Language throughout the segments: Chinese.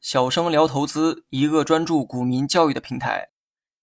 小生聊投资，一个专注股民教育的平台。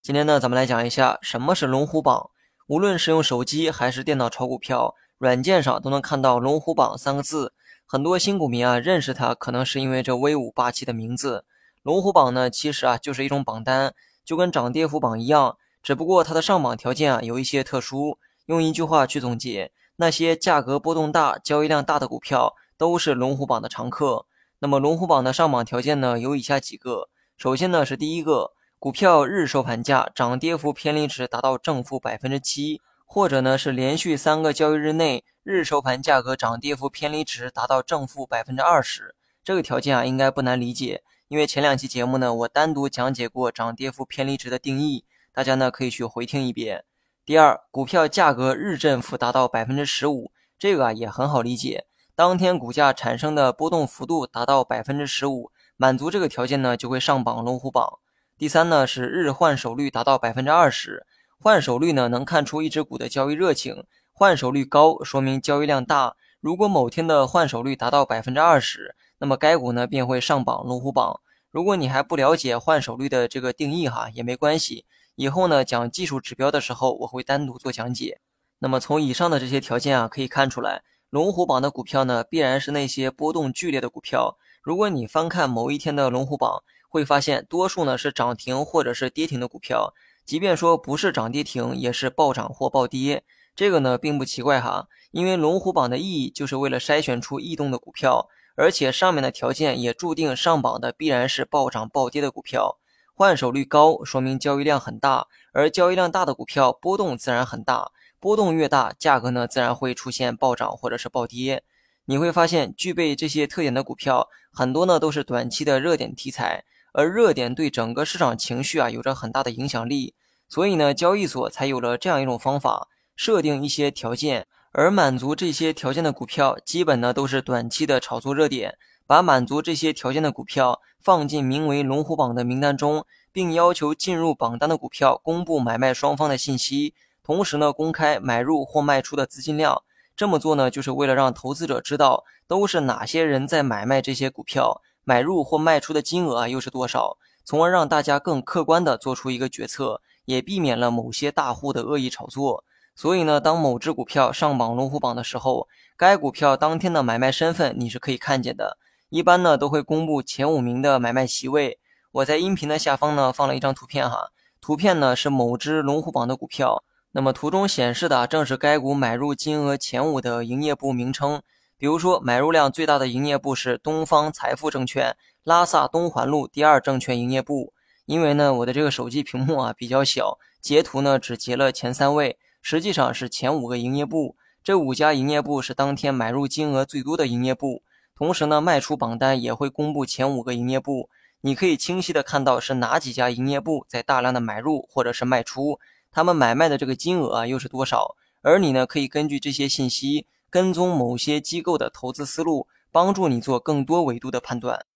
今天呢，咱们来讲一下什么是龙虎榜。无论是用手机还是电脑炒股票，软件上都能看到“龙虎榜”三个字。很多新股民啊，认识它可能是因为这威武霸气的名字。龙虎榜呢，其实啊就是一种榜单，就跟涨跌幅榜一样，只不过它的上榜条件啊有一些特殊。用一句话去总结，那些价格波动大、交易量大的股票都是龙虎榜的常客。那么龙虎榜的上榜条件呢，有以下几个。首先呢是第一个，股票日收盘价涨跌幅偏离值达到正负百分之七，或者呢是连续三个交易日内日收盘价格涨跌幅偏离值达到正负百分之二十。这个条件啊应该不难理解，因为前两期节目呢我单独讲解过涨跌幅偏离值的定义，大家呢可以去回听一遍。第二，股票价格日振幅达到百分之十五，这个啊也很好理解，当天股价产生的波动幅度达到百分之十五，满足这个条件呢就会上榜龙虎榜。第三呢是日换手率达到百分之二十，换手率呢能看出一只股的交易热情，换手率高说明交易量大。如果某天的换手率达到百分之二十，那么该股呢便会上榜龙虎榜。如果你还不了解换手率的这个定义哈，也没关系。以后呢，讲技术指标的时候，我会单独做讲解。那么从以上的这些条件啊，可以看出来，龙虎榜的股票呢，必然是那些波动剧烈的股票。如果你翻看某一天的龙虎榜，会发现多数呢是涨停或者是跌停的股票。即便说不是涨跌停，也是暴涨或暴跌。这个呢，并不奇怪哈，因为龙虎榜的意义就是为了筛选出异动的股票，而且上面的条件也注定上榜的必然是暴涨暴跌的股票。换手率高，说明交易量很大，而交易量大的股票波动自然很大，波动越大，价格呢自然会出现暴涨或者是暴跌。你会发现，具备这些特点的股票，很多呢都是短期的热点题材，而热点对整个市场情绪啊有着很大的影响力，所以呢，交易所才有了这样一种方法，设定一些条件，而满足这些条件的股票，基本呢都是短期的炒作热点。把满足这些条件的股票放进名为“龙虎榜”的名单中，并要求进入榜单的股票公布买卖双方的信息，同时呢，公开买入或卖出的资金量。这么做呢，就是为了让投资者知道都是哪些人在买卖这些股票，买入或卖出的金额啊又是多少，从而让大家更客观地做出一个决策，也避免了某些大户的恶意炒作。所以呢，当某只股票上榜龙虎榜的时候，该股票当天的买卖身份你是可以看见的。一般呢都会公布前五名的买卖席位。我在音频的下方呢放了一张图片哈，图片呢是某只龙虎榜的股票。那么图中显示的正是该股买入金额前五的营业部名称。比如说买入量最大的营业部是东方财富证券拉萨东环路第二证券营业部。因为呢我的这个手机屏幕啊比较小，截图呢只截了前三位，实际上是前五个营业部。这五家营业部是当天买入金额最多的营业部。同时呢，卖出榜单也会公布前五个营业部，你可以清晰的看到是哪几家营业部在大量的买入或者是卖出，他们买卖的这个金额啊又是多少？而你呢，可以根据这些信息跟踪某些机构的投资思路，帮助你做更多维度的判断。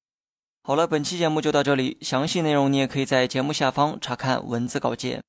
好了，本期节目就到这里，详细内容你也可以在节目下方查看文字稿件。